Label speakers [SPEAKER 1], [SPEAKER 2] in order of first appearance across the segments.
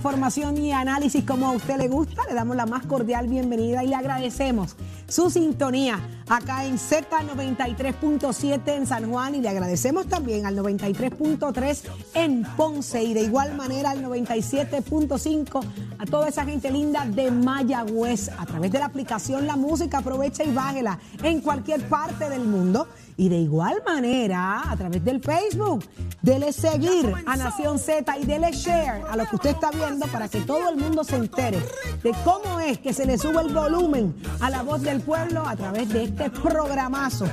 [SPEAKER 1] información y análisis como a usted le gusta. Le damos la más cordial bienvenida y le agradecemos su sintonía acá en Z93.7 en San Juan y le agradecemos también al 93.3 en Ponce y de igual manera al 97.5 a toda esa gente linda de Mayagüez a través de la aplicación La Música. Aprovecha y bájela en cualquier parte del mundo. Y de igual manera, a través del Facebook, dele seguir a Nación Z y dele share a lo que usted está viendo para que todo el mundo se entere de cómo es que se le sube el volumen a la voz del pueblo a través de este programazo.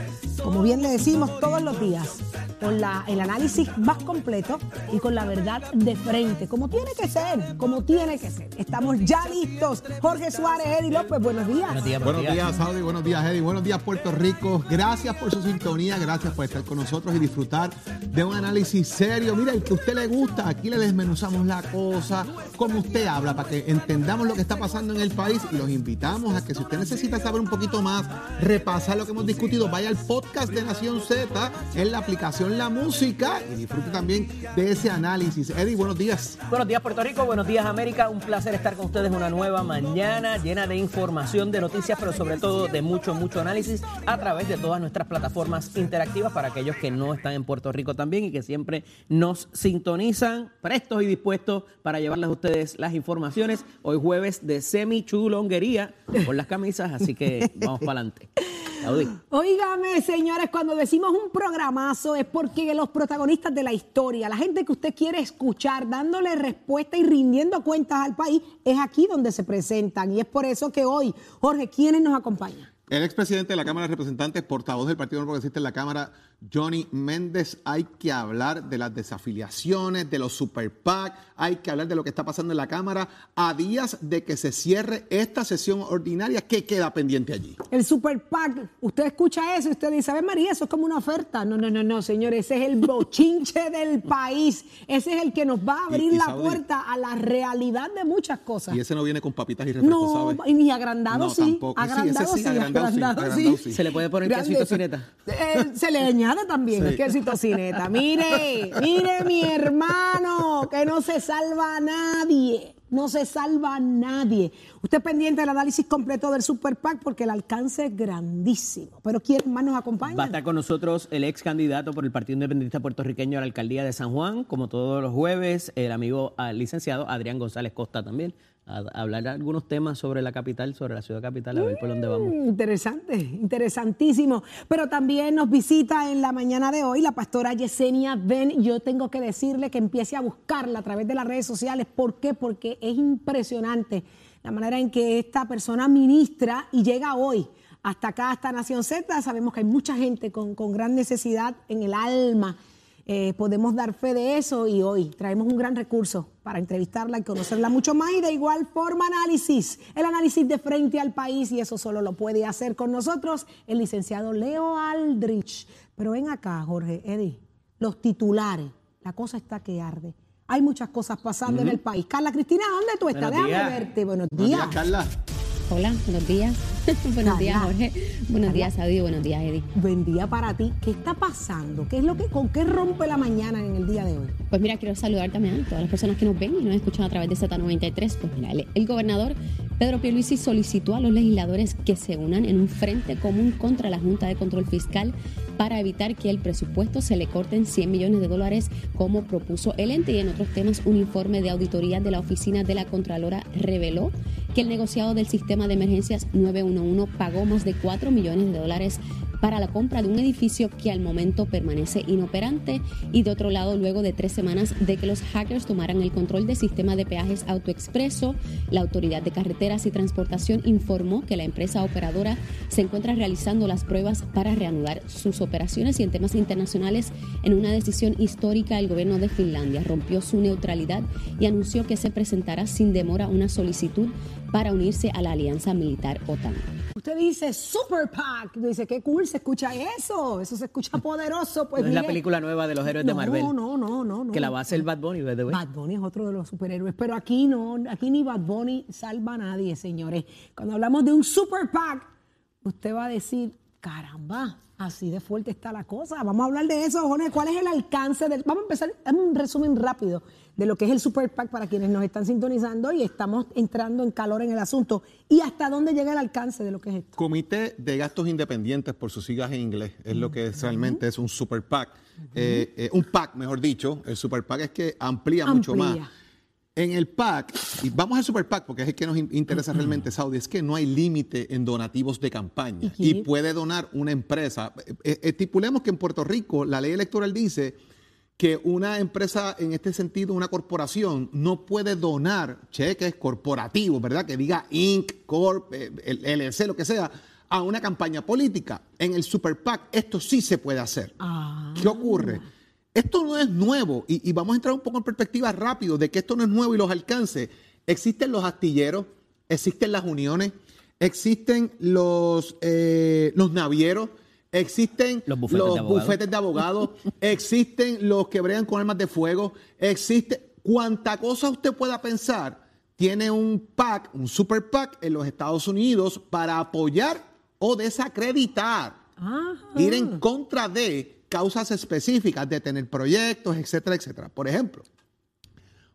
[SPEAKER 1] Como bien le decimos todos los días, con la, el análisis más completo y con la verdad de frente, como tiene que ser, como tiene que ser. Estamos ya listos. Jorge Suárez, Eddie López, buenos días.
[SPEAKER 2] Buenos días, buenos días, Saudi, buenos días, Eddie, buenos días, Puerto Rico. Gracias por su sintonía, gracias por estar con nosotros y disfrutar de un análisis serio. Mira, el que a usted le gusta, aquí le desmenuzamos la cosa, como usted habla, para que entendamos lo que está pasando en el país y los invitamos a que si usted necesita saber un poquito más, repasar lo que hemos discutido, vaya al podcast de Nación Z en la aplicación La Música y disfrute también de ese análisis. Eddie, buenos días.
[SPEAKER 3] Buenos días Puerto Rico, buenos días América, un placer estar con ustedes una nueva mañana llena de información, de noticias, pero sobre todo de mucho, mucho análisis a través de todas nuestras plataformas interactivas para aquellos que no están en Puerto Rico también y que siempre nos sintonizan prestos y dispuestos para llevarles a ustedes las informaciones. Hoy jueves de semi chulonguería con las camisas, así que vamos para adelante.
[SPEAKER 1] Óigame, señores, cuando decimos un programazo es porque los protagonistas de la historia, la gente que usted quiere escuchar, dándole respuesta y rindiendo cuentas al país, es aquí donde se presentan. Y es por eso que hoy, Jorge, ¿quiénes nos acompañan?
[SPEAKER 2] El expresidente de la Cámara de Representantes, portavoz del Partido Progresista en la Cámara, Johnny Méndez, hay que hablar de las desafiliaciones, de los super PAC, hay que hablar de lo que está pasando en la Cámara a días de que se cierre esta sesión ordinaria. ¿Qué queda pendiente allí?
[SPEAKER 1] El super PAC, usted escucha eso y usted dice, a ver María, eso es como una oferta. No, no, no, no, señores, ese es el bochinche del país. Ese es el que nos va a abrir la puerta a la realidad de muchas cosas.
[SPEAKER 2] Y ese no viene con papitas y refrescos,
[SPEAKER 1] No, y ni agrandado
[SPEAKER 2] no,
[SPEAKER 1] sí.
[SPEAKER 2] Tampoco.
[SPEAKER 1] Agrandado
[SPEAKER 2] sí, ese sí, agrandado, sí, agrandado sí.
[SPEAKER 3] ¿Se le puede poner queso y tocineta?
[SPEAKER 1] Eh, se le añade también y tocineta. Mire, mire mi hermano, que no se salva a nadie. No se salva a nadie. Usted pendiente del análisis completo del Super PAC porque el alcance es grandísimo. Pero ¿quién más nos acompaña?
[SPEAKER 3] Va a estar con nosotros el ex candidato por el Partido Independentista Puertorriqueño a la alcaldía de San Juan, como todos los jueves, el amigo al licenciado Adrián González Costa también a, hablar algunos temas sobre la capital, sobre la ciudad capital, a ver por dónde vamos.
[SPEAKER 1] Mm, interesante, interesantísimo. Pero también nos visita en la mañana de hoy la pastora Yesenia Ben. Yo tengo que decirle que empiece a buscarla a través de las redes sociales. ¿Por qué? Porque es impresionante la manera en que esta persona ministra y llega hoy hasta acá, hasta Nación Z. Sabemos que hay mucha gente con, con gran necesidad en el alma. Eh, podemos dar fe de eso y hoy traemos un gran recurso para entrevistarla y conocerla mucho más y de igual forma análisis, el análisis de frente al país y eso solo lo puede hacer con nosotros el licenciado Leo Aldrich. Pero ven acá, Jorge, Eddie, los titulares, la cosa está que arde. Hay muchas cosas pasando en el país. Carla Cristina, ¿dónde tú estás?
[SPEAKER 3] Buenos
[SPEAKER 1] Déjame
[SPEAKER 3] días.
[SPEAKER 1] verte. Buenos
[SPEAKER 2] Buenos
[SPEAKER 1] días.
[SPEAKER 2] días, Carla.
[SPEAKER 4] Hola, buenos días. buenos días. Jorge. Buenos días. Saudi. Buenos días, Eddie.
[SPEAKER 1] Buen día para ti. ¿Qué está pasando? ¿Qué es lo que, ¿Con qué rompe la mañana en el día de hoy?
[SPEAKER 4] Pues mira, quiero saludar también a todas las personas que nos ven y nos escuchan a través de Z93. Pues mira, el, el gobernador Pedro Pierluisi solicitó a los legisladores que se unan en un frente común contra la Junta de Control Fiscal para evitar que el presupuesto se le corten 100 millones de dólares como propuso el ente. Y en otros temas, un informe de auditoría de la Oficina de la Contralora reveló que el negociado del sistema de emergencias 911 pagó más de 4 millones de dólares para la compra de un edificio que al momento permanece inoperante y de otro lado luego de tres semanas de que los hackers tomaran el control del sistema de peajes AutoExpreso, la Autoridad de Carreteras y Transportación informó que la empresa operadora se encuentra realizando las pruebas para reanudar sus operaciones y en temas internacionales en una decisión histórica el gobierno de Finlandia rompió su neutralidad y anunció que se presentará sin demora una solicitud para unirse a la alianza militar OTAN.
[SPEAKER 1] Usted dice Super PAC, dice qué cool se escucha eso, eso se escucha poderoso. Pues
[SPEAKER 3] No es la película nueva de los héroes de
[SPEAKER 1] no,
[SPEAKER 3] Marvel.
[SPEAKER 1] No, no, no, no.
[SPEAKER 3] Que la va a hacer Bad Bunny, by the way.
[SPEAKER 1] Bad Bunny es otro de los superhéroes, pero aquí no, aquí ni Bad Bunny salva a nadie, señores. Cuando hablamos de un Super PAC, usted va a decir, Caramba, así de fuerte está la cosa. Vamos a hablar de eso, Jorge. ¿Cuál es el alcance del.? Vamos a empezar, un resumen rápido de lo que es el Super PAC para quienes nos están sintonizando y estamos entrando en calor en el asunto. ¿Y hasta dónde llega el alcance de lo que es esto?
[SPEAKER 2] Comité de Gastos Independientes, por sus siglas en inglés, es lo que realmente es un Super PAC. Eh, eh, un PAC, mejor dicho. El Super PAC es que amplía, mucho más. En el PAC, y vamos al Super PAC porque es el que nos interesa realmente, Saudi, es que no hay límite en donativos de campaña y puede donar una empresa. Eh, estipulemos que en Puerto Rico la ley electoral dice que una empresa, en este sentido, una corporación, no puede donar cheques corporativos, ¿verdad? Que diga Inc., Corp., eh, LLC, lo que sea, a una campaña política. En el Super PAC esto sí se puede hacer. Ah. ¿Qué ocurre? Esto no es nuevo y, vamos a entrar un poco en perspectiva rápido de que esto no es nuevo y los alcances. Existen los astilleros, existen las uniones, existen los, eh, los navieros, existen los bufetes, de, abogados. existen los que bregan con armas de fuego, existe cuanta cosa usted pueda pensar, tiene un PAC, un super PAC en los Estados Unidos para apoyar o desacreditar, ir en contra de causas específicas, de tener proyectos, etcétera, etcétera. Por ejemplo,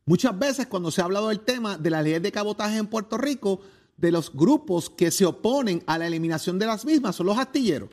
[SPEAKER 2] muchas veces cuando se ha hablado del tema de las leyes de cabotaje en Puerto Rico, de los grupos que se oponen a la eliminación de las mismas son los astilleros.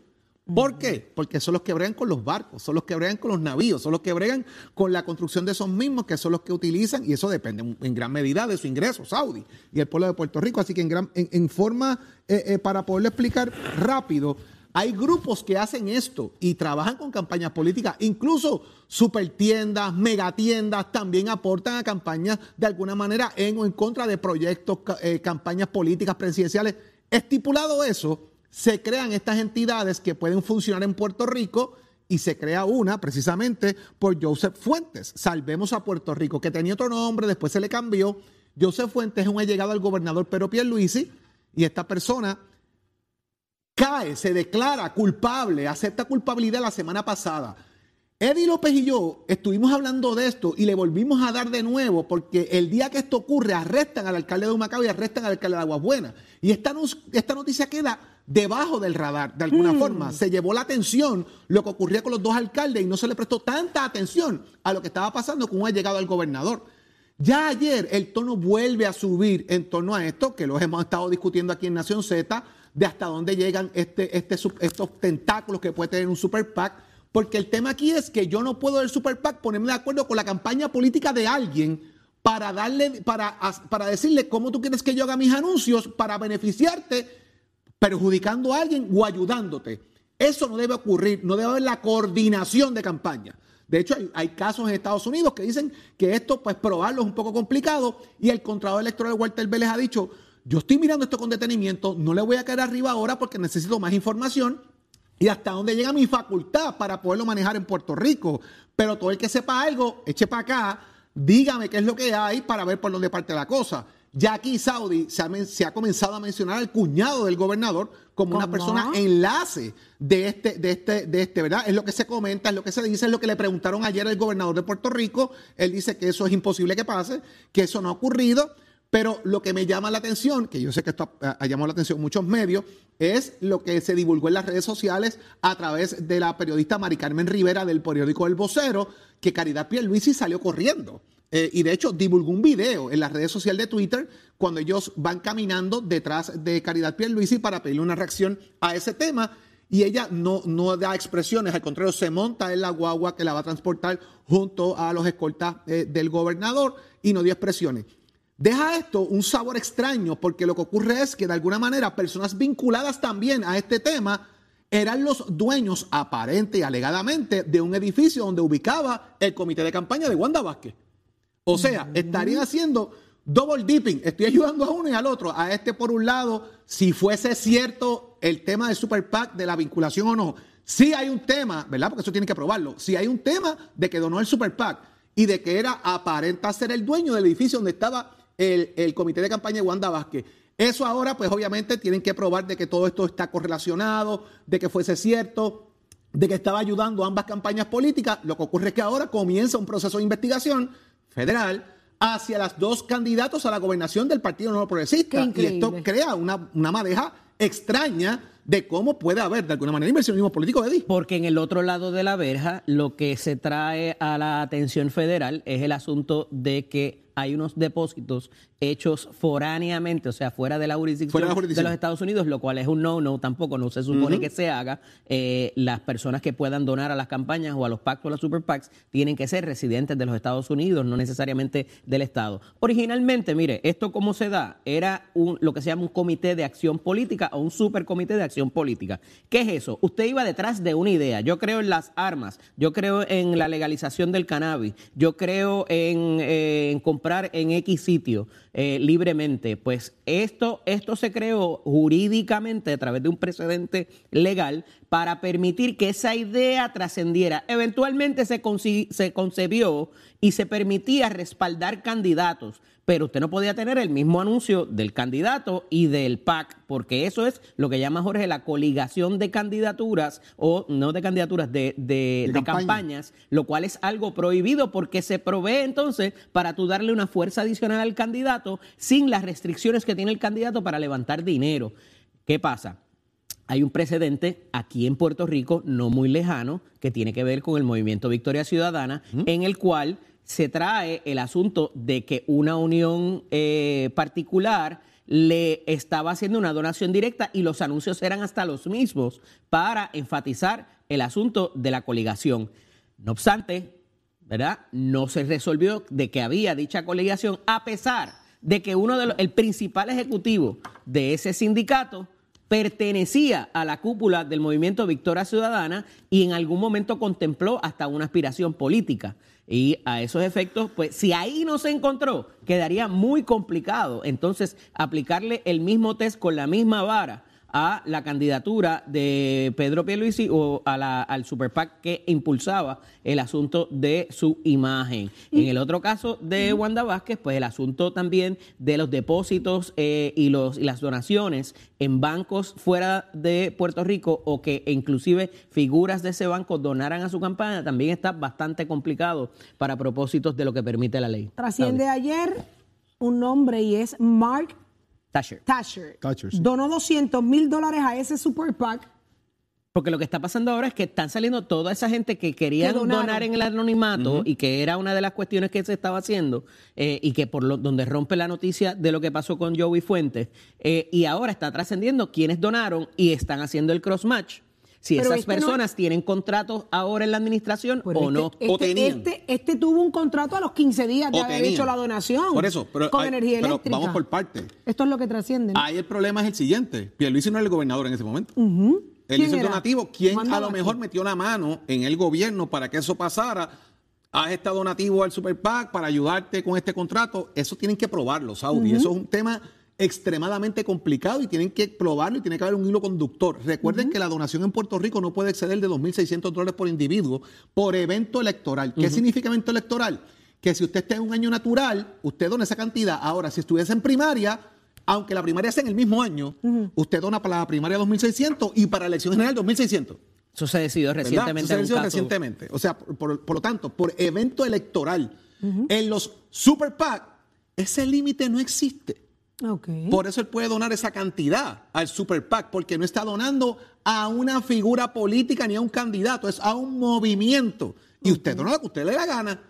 [SPEAKER 2] ¿Por qué? Porque son los que bregan con los barcos, son los que bregan con los navíos, son los que bregan con la construcción de esos mismos, que son los que utilizan, y eso depende en gran medida de su ingreso, Saudi y el pueblo de Puerto Rico. Así que en, gran, en, forma, eh, eh, para poderlo explicar rápido, hay grupos que hacen esto y trabajan con campañas políticas, incluso supertiendas, megatiendas también aportan a campañas de alguna manera en o en contra de proyectos, eh, campañas políticas presidenciales. Estipulado eso, se crean estas entidades que pueden funcionar en Puerto Rico y se crea una precisamente por Joseph Fuentes. Salvemos a Puerto Rico, que tenía otro nombre, después se le cambió. Joseph Fuentes es un allegado al gobernador Pedro Pierluisi y esta persona cae, se declara culpable, acepta culpabilidad la semana pasada. Eddie López y yo estuvimos hablando de esto y le volvimos a dar de nuevo porque el día que esto ocurre arrestan al alcalde de Humacao y arrestan al alcalde de Aguas Buenas. Y esta, esta noticia queda debajo del radar, de alguna hmm. forma. Se llevó la atención lo que ocurría con los dos alcaldes y no se le prestó tanta atención a lo que estaba pasando con un llegado al gobernador. Ya ayer el tono vuelve a subir en torno a esto, que lo hemos estado discutiendo aquí en Nación Z, de hasta dónde llegan este, este, estos tentáculos que puede tener un super PAC porque el tema aquí es que yo no puedo del Super PAC ponerme de acuerdo con la campaña política de alguien para darle, para, para decirle cómo tú quieres que yo haga mis anuncios para beneficiarte, perjudicando a alguien o ayudándote. Eso no debe ocurrir, no debe haber la coordinación de campaña. De hecho, hay, casos en Estados Unidos que dicen que esto, pues probarlo es un poco complicado y el Contralor Electoral Walter Vélez ha dicho, yo estoy mirando esto con detenimiento, no le voy a caer arriba ahora porque necesito más información y hasta dónde llega mi facultad para poderlo manejar en Puerto Rico. Pero todo el que sepa algo, eche para acá, dígame qué es lo que hay para ver por dónde parte la cosa. Ya aquí Saudi se ha, comenzado a mencionar al cuñado del gobernador como una persona enlace de este, de este, de este, ¿verdad? Es lo que se comenta, es lo que se dice, es lo que le preguntaron ayer al gobernador de Puerto Rico. Él dice que eso es imposible que pase, que eso no ha ocurrido. Pero lo que me llama la atención, que yo sé que esto ha, llamado la atención muchos medios, es lo que se divulgó en las redes sociales a través de la periodista Mari Carmen Rivera del periódico El Vocero, que Caridad Pierluisi salió corriendo. Eh, y de hecho divulgó un video en las redes sociales de Twitter cuando ellos van caminando detrás de Caridad Pierluisi para pedirle una reacción a ese tema. Y ella no, no da expresiones, al contrario, se monta en la guagua que la va a transportar junto a los escoltas eh, del gobernador y no dio expresiones. Deja esto un sabor extraño porque lo que ocurre es que de alguna manera personas vinculadas también a este tema eran los dueños aparente y alegadamente de un edificio donde ubicaba el comité de campaña de Wanda Vázquez. O sea, estarían haciendo double dipping. Estoy ayudando a uno y al otro. A este por un lado, si fuese cierto el tema del Super PAC, de la vinculación o no. Si hay un tema, ¿verdad? Porque eso tiene que probarlo. Si hay un tema de que donó el Super PAC y de que era aparenta ser el dueño del edificio donde estaba el, comité de campaña de Wanda Vázquez. Eso ahora, pues obviamente tienen que probar de que todo esto está correlacionado, de que fuese cierto, de que estaba ayudando a ambas campañas políticas. Lo que ocurre es que ahora comienza un proceso de investigación federal hacia las dos candidatos a la gobernación del Partido Nuevo Progresista. Y esto crea una, una madeja extraña de cómo puede haber de alguna manera inversionismo político, Eddie.
[SPEAKER 3] Porque en el otro lado de la verja, lo que se trae a la atención federal es el asunto de que hay unos depósitos hechos foráneamente, o sea, fuera de la jurisdicción,
[SPEAKER 2] Fuera de
[SPEAKER 3] de,
[SPEAKER 2] la jurisdicción.
[SPEAKER 3] los Estados Unidos, lo cual es un no-no tampoco, no se supone que se haga. Eh, las personas que puedan donar a las campañas o a los pactos o a las super PACs tienen que ser residentes de los Estados Unidos, no necesariamente del Estado. Originalmente, mire, esto cómo se da, era un, lo que se llama un comité de acción política o un supercomité de acción política. ¿Qué es eso? Usted iba detrás de una idea. Yo creo en las armas, yo creo en la legalización del cannabis, yo creo en, eh, comprar en X sitio eh, libremente. Pues esto, esto se creó jurídicamente a través de un precedente legal para permitir que esa idea trascendiera. Eventualmente se, se concebió y se permitía respaldar candidatos, pero usted no podía tener el mismo anuncio del candidato y del PAC, porque eso es lo que llama Jorge la coligación de candidaturas, o no de candidaturas, de, de-
[SPEAKER 2] De
[SPEAKER 3] de
[SPEAKER 2] campaña.
[SPEAKER 3] campañas, lo cual es algo prohibido porque se provee entonces para tú darle una fuerza adicional al candidato sin las restricciones que tiene el candidato para levantar dinero. ¿Qué pasa? Hay un precedente aquí en Puerto Rico, no muy lejano, que tiene que ver con el movimiento Victoria Ciudadana, en el cual se trae el asunto de que una unión eh, particular le estaba haciendo una donación directa y los anuncios eran hasta los mismos para enfatizar el asunto de la coligación. No obstante, ¿verdad? No se resolvió de que había dicha coligación, a pesar de que uno de los, el principal ejecutivo de ese sindicato pertenecía a la cúpula del movimiento Victoria Ciudadana y en algún momento contempló hasta una aspiración política. Y a esos efectos, pues si ahí no se encontró, quedaría muy complicado. Entonces aplicarle el mismo test con la misma vara a la candidatura de Pedro Pierluisi o a la- al Super PAC que impulsaba el asunto de su imagen. En el otro caso de Wanda Vázquez, pues el asunto también de los depósitos eh, y, los, y las donaciones en bancos fuera de Puerto Rico o que inclusive figuras de ese banco donaran a su campaña, también está bastante complicado para propósitos de lo que permite la ley.
[SPEAKER 1] Trasciende ayer un nombre y es Mark
[SPEAKER 3] Tasher.
[SPEAKER 1] Tasher.
[SPEAKER 2] Thatcher, sí.
[SPEAKER 1] Donó 200 mil dólares a ese super PAC.
[SPEAKER 3] Porque lo que está pasando ahora es que están saliendo toda esa gente que querían
[SPEAKER 1] Que
[SPEAKER 3] donar en el anonimato y que era una de las cuestiones que se estaba haciendo eh, y que por lo, donde rompe la noticia de lo que pasó con Joey Fuentes eh, y ahora está trascendiendo quienes donaron y están haciendo el cross match. Si
[SPEAKER 1] Pero
[SPEAKER 3] esas
[SPEAKER 1] este no-
[SPEAKER 3] personas tienen contratos ahora en la administración
[SPEAKER 1] Pero
[SPEAKER 3] o
[SPEAKER 1] este,
[SPEAKER 3] no.
[SPEAKER 1] Este,
[SPEAKER 2] O tenían.
[SPEAKER 1] Este, este tuvo un contrato a los 15 días de
[SPEAKER 2] O
[SPEAKER 1] haber
[SPEAKER 2] tenían.
[SPEAKER 1] hecho la donación.
[SPEAKER 2] Por eso, pero,
[SPEAKER 1] con
[SPEAKER 2] hay-
[SPEAKER 1] energía
[SPEAKER 2] pero
[SPEAKER 1] eléctrica.
[SPEAKER 2] vamos por partes.
[SPEAKER 1] Esto es lo que trasciende. ¿no?
[SPEAKER 2] Ahí el problema es el siguiente. Pierluisi no era el gobernador en ese momento.
[SPEAKER 1] ¿Quién
[SPEAKER 2] Él hizo el donativo. ¿Quién a lo mejor metió la mano en el gobierno para que eso pasara? Haz este donativo al Super PAC para ayudarte con este contrato. Eso tienen que probarlo, Saudi. Eso es un tema extremadamente complicado y tienen que probarlo y tiene que haber un hilo conductor. Recuerden que la donación en Puerto Rico no puede exceder de 2.600 dólares por individuo por evento electoral. ¿Qué significa evento electoral? Que si usted está en un año natural, usted dona esa cantidad. Ahora, si estuviese en primaria, aunque la primaria sea en el mismo año, usted dona para la primaria 2.600 y para la elección general 2.600.
[SPEAKER 3] Eso se decidió recientemente.
[SPEAKER 2] Eso se decidió
[SPEAKER 3] caso-
[SPEAKER 2] recientemente. O sea, por, por- por lo tanto, por evento electoral, en los Super PAC, ese límite no existe. Por eso él puede donar esa cantidad al Super PAC, porque no está donando a una figura política ni a un candidato, es a un movimiento. Y usted dona lo que usted le da gana.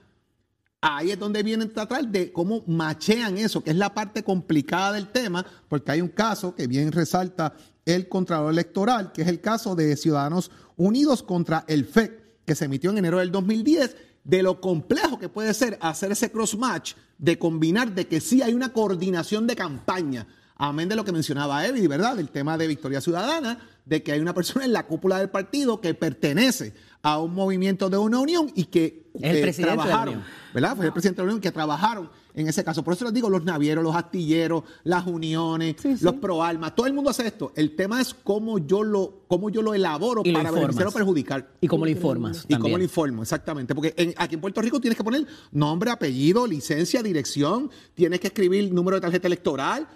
[SPEAKER 2] Ahí es donde viene a tratar de cómo machean eso, que es la parte complicada del tema, porque hay un caso que bien resalta el Contralor Electoral, que es el caso de Ciudadanos Unidos contra el FEC, que se emitió en enero del 2010, de lo complejo que puede ser hacer ese cross-match, de combinar, de que sí hay una coordinación de campaña, amén de lo que mencionaba Evi, ¿verdad? Del tema de Victoria Ciudadana, de que hay una persona en la cúpula del partido que pertenece a un movimiento de una unión y que
[SPEAKER 3] el de la
[SPEAKER 2] trabajaron. ¿verdad? Fue el presidente de la unión que trabajaron en ese caso. Por eso les digo, los navieros, los astilleros, las uniones,
[SPEAKER 1] Sí, sí.
[SPEAKER 2] los proalmas, todo el mundo hace esto. El tema es cómo yo lo, cómo yo lo elaboro
[SPEAKER 3] Y
[SPEAKER 2] para beneficiar o perjudicar.
[SPEAKER 3] Y cómo lo informas.
[SPEAKER 2] Y cómo lo informo, exactamente. Porque en- aquí en Puerto Rico tienes que poner nombre, apellido, licencia, dirección, tienes que escribir número de tarjeta electoral.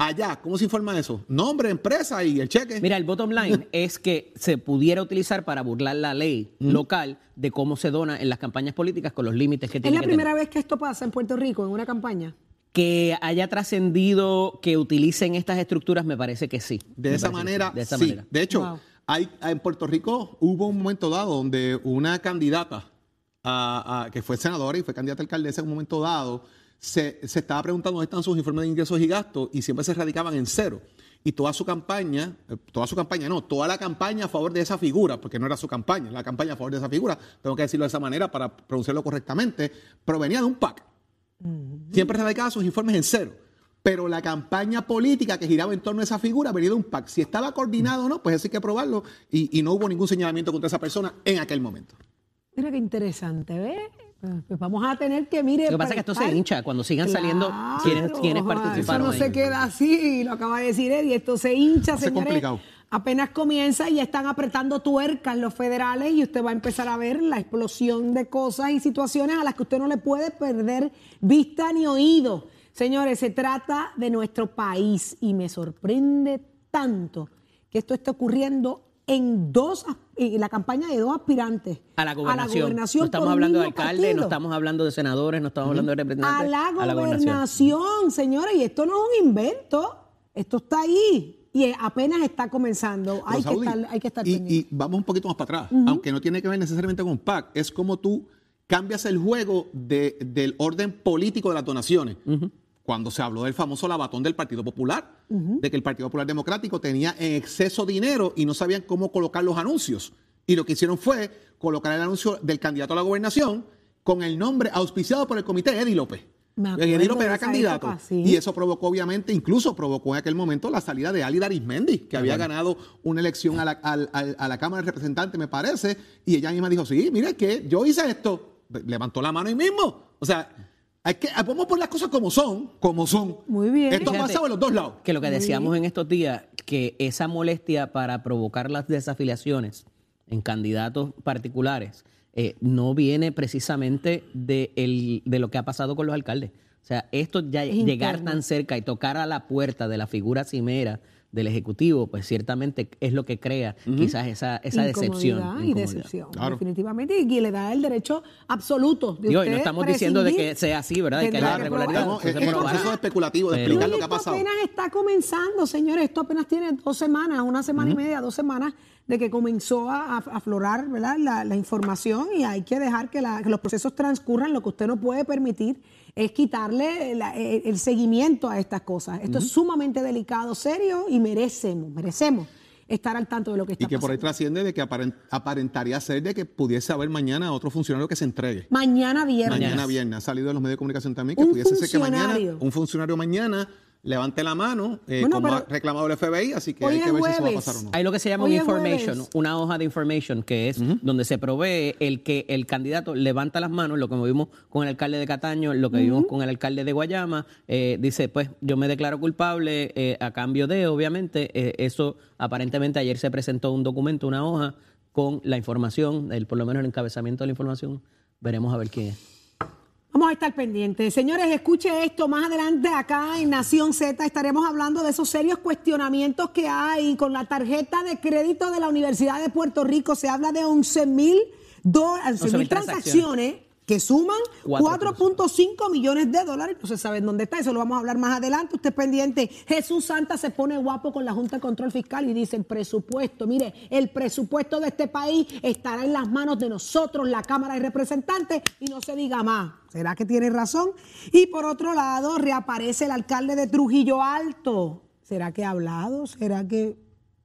[SPEAKER 2] Allá, ¿cómo se informa eso? Nombre, empresa y el cheque.
[SPEAKER 3] Mira, el bottom line es que se pudiera utilizar para burlar la ley local de cómo se dona en las campañas políticas con los límites que
[SPEAKER 1] Es
[SPEAKER 3] tiene
[SPEAKER 1] la
[SPEAKER 3] que
[SPEAKER 1] primera
[SPEAKER 3] tener.
[SPEAKER 1] vez que esto pasa en Puerto Rico, en una campaña.
[SPEAKER 3] Que haya trascendido que utilicen estas estructuras, me parece que sí.
[SPEAKER 2] De
[SPEAKER 3] Me
[SPEAKER 2] esa manera,
[SPEAKER 3] sí, de esa
[SPEAKER 2] sí.
[SPEAKER 3] manera.
[SPEAKER 2] De hecho,
[SPEAKER 1] Wow.
[SPEAKER 2] hay, en Puerto Rico hubo un momento dado donde una candidata a- a- que fue senadora y fue candidata a alcaldesa en un momento dado, se, se estaba preguntando dónde están sus informes de ingresos y gastos y siempre se radicaban en cero. Y toda su campaña, eh, toda su campaña, no, toda la campaña a favor de esa figura, porque no era su campaña, la campaña a favor de esa figura, tengo que decirlo de esa manera para pronunciarlo correctamente, provenía de un PAC. Siempre radicaba sus informes en cero. Pero la campaña política que giraba en torno a esa figura venía de un PAC. Si estaba coordinado o no, pues eso hay que probarlo. Y, y no hubo ningún señalamiento contra esa persona en aquel momento.
[SPEAKER 1] Mira qué interesante, ¿ves? Pues, vamos a tener que, mire.
[SPEAKER 3] Lo que pasa es que esto se hincha. Cuando sigan saliendo quienes, quienes participaron.
[SPEAKER 1] Eso no se queda así, lo acaba de decir Eddie. Esto se hincha,
[SPEAKER 2] Hace
[SPEAKER 1] señores.
[SPEAKER 2] complicado.
[SPEAKER 1] Apenas comienza y ya están apretando tuercas los federales y usted va a empezar a ver la explosión de cosas y situaciones a las que usted no le puede perder vista ni oído. Señores, se trata de nuestro país y me sorprende tanto que esto esté ocurriendo en dos, en la campaña de dos aspirantes
[SPEAKER 3] A la gobernación.
[SPEAKER 1] gobernación
[SPEAKER 3] no estamos hablando de
[SPEAKER 1] mismo
[SPEAKER 3] alcaldes, no
[SPEAKER 1] partido.
[SPEAKER 3] estamos hablando de senadores, no estamos hablando de
[SPEAKER 1] A
[SPEAKER 3] representantes.
[SPEAKER 1] la gobernación, señores, y esto no es un invento, esto está ahí y apenas está comenzando. Hay, que estar, hay que estar
[SPEAKER 2] y, vamos un poquito más para atrás, aunque no tiene que ver necesariamente con PAC, es como tú cambias el juego de- del orden político de las donaciones. Cuando se habló del famoso lavatón del Partido Popular, de que el Partido Popular Democrático tenía en exceso dinero y no sabían cómo colocar los anuncios. Y lo que hicieron fue colocar el anuncio del candidato a la gobernación con el nombre auspiciado por el comité Eddie López. Eddie López era candidato.
[SPEAKER 1] época, sí.
[SPEAKER 2] Y eso provocó, obviamente, incluso provocó en aquel momento la salida de Ali Arismendi, que había ganado una elección a la, a Cámara de Representantes, me parece, y ella misma dijo, sí, mire que yo hice esto. Levantó la mano ahí mismo. O sea, hay que, vamos por las cosas como son, como son.
[SPEAKER 1] Muy bien.
[SPEAKER 2] Esto ha
[SPEAKER 3] Fíjate
[SPEAKER 2] pasado en los dos lados.
[SPEAKER 3] Que lo que decíamos en estos días, que esa molestia para provocar las desafiliaciones en candidatos particulares eh, no viene precisamente de, el- de lo que ha pasado con los alcaldes. O sea, esto ya
[SPEAKER 1] Es
[SPEAKER 3] llegar
[SPEAKER 1] interno.
[SPEAKER 3] tan cerca y tocar a la puerta de la figura cimera del Ejecutivo, pues ciertamente es lo que crea quizás esa, esa decepción.
[SPEAKER 1] Y decepción,
[SPEAKER 2] Claro.
[SPEAKER 1] definitivamente. Y le da el derecho absoluto. De
[SPEAKER 3] Digo, y no
[SPEAKER 1] usted
[SPEAKER 3] estamos diciendo de que sea así, ¿verdad? Y que haya regularidad.
[SPEAKER 2] Estamos el
[SPEAKER 3] probará.
[SPEAKER 2] proceso especulativo de
[SPEAKER 3] Pero-
[SPEAKER 2] explicar lo que ha
[SPEAKER 1] esto
[SPEAKER 2] pasado.
[SPEAKER 1] apenas está comenzando, señores. Esto apenas tiene dos semanas, una semana y media, dos semanas de que comenzó a, a aflorar ¿verdad? La, la información y hay que dejar que, la- que los procesos transcurran. Lo que usted no puede permitir es quitarle la- el, el seguimiento a estas cosas. Esto es sumamente delicado, serio y merecemos, merecemos estar al tanto de lo que está
[SPEAKER 2] Y que por ahí
[SPEAKER 1] pasando.
[SPEAKER 2] trasciende de que aparent- aparentaría ser de que pudiese haber mañana otro funcionario que se entregue.
[SPEAKER 1] Mañana viernes.
[SPEAKER 2] Mañana viernes. Ha salido de los medios de comunicación también que
[SPEAKER 1] Un
[SPEAKER 2] pudiese ser que mañana un funcionario mañana levante la mano, eh,
[SPEAKER 1] Bueno,
[SPEAKER 2] como ha reclamado el FBI, así que hay que ver si eso va a pasar o no.
[SPEAKER 3] Hay lo que se llama
[SPEAKER 1] Hoy
[SPEAKER 3] un information,
[SPEAKER 1] jueves.
[SPEAKER 3] una hoja de information, que es donde se provee el que el candidato levanta las manos, lo que vimos con el alcalde de Cataño, lo que vimos con el alcalde de Guayama, eh, dice, pues yo me declaro culpable eh, a cambio de, obviamente, eh, eso aparentemente ayer se presentó un documento, una hoja con la información, el, por lo menos el encabezamiento de la información, veremos a ver quién es.
[SPEAKER 1] Vamos a estar pendientes. Señores, escuche esto. Más adelante acá en Nación Z estaremos hablando de esos serios cuestionamientos que hay con la tarjeta de crédito de la Universidad de Puerto Rico. Se habla de 11 mil
[SPEAKER 3] 11,000
[SPEAKER 1] transacciones que suman
[SPEAKER 3] Cuatro
[SPEAKER 1] 4.5 millones de dólares. No se sabe dónde está. Eso lo vamos a hablar más adelante. Usted pendiente. Jesús Santa se pone guapo con la Junta de Control Fiscal y dice el presupuesto. Mire, el presupuesto de este país estará en las manos de nosotros, la Cámara de Representantes, y no se diga más. ¿Será que tiene razón? Y por otro lado, reaparece el alcalde de Trujillo Alto. ¿Será que ha hablado? ¿Será que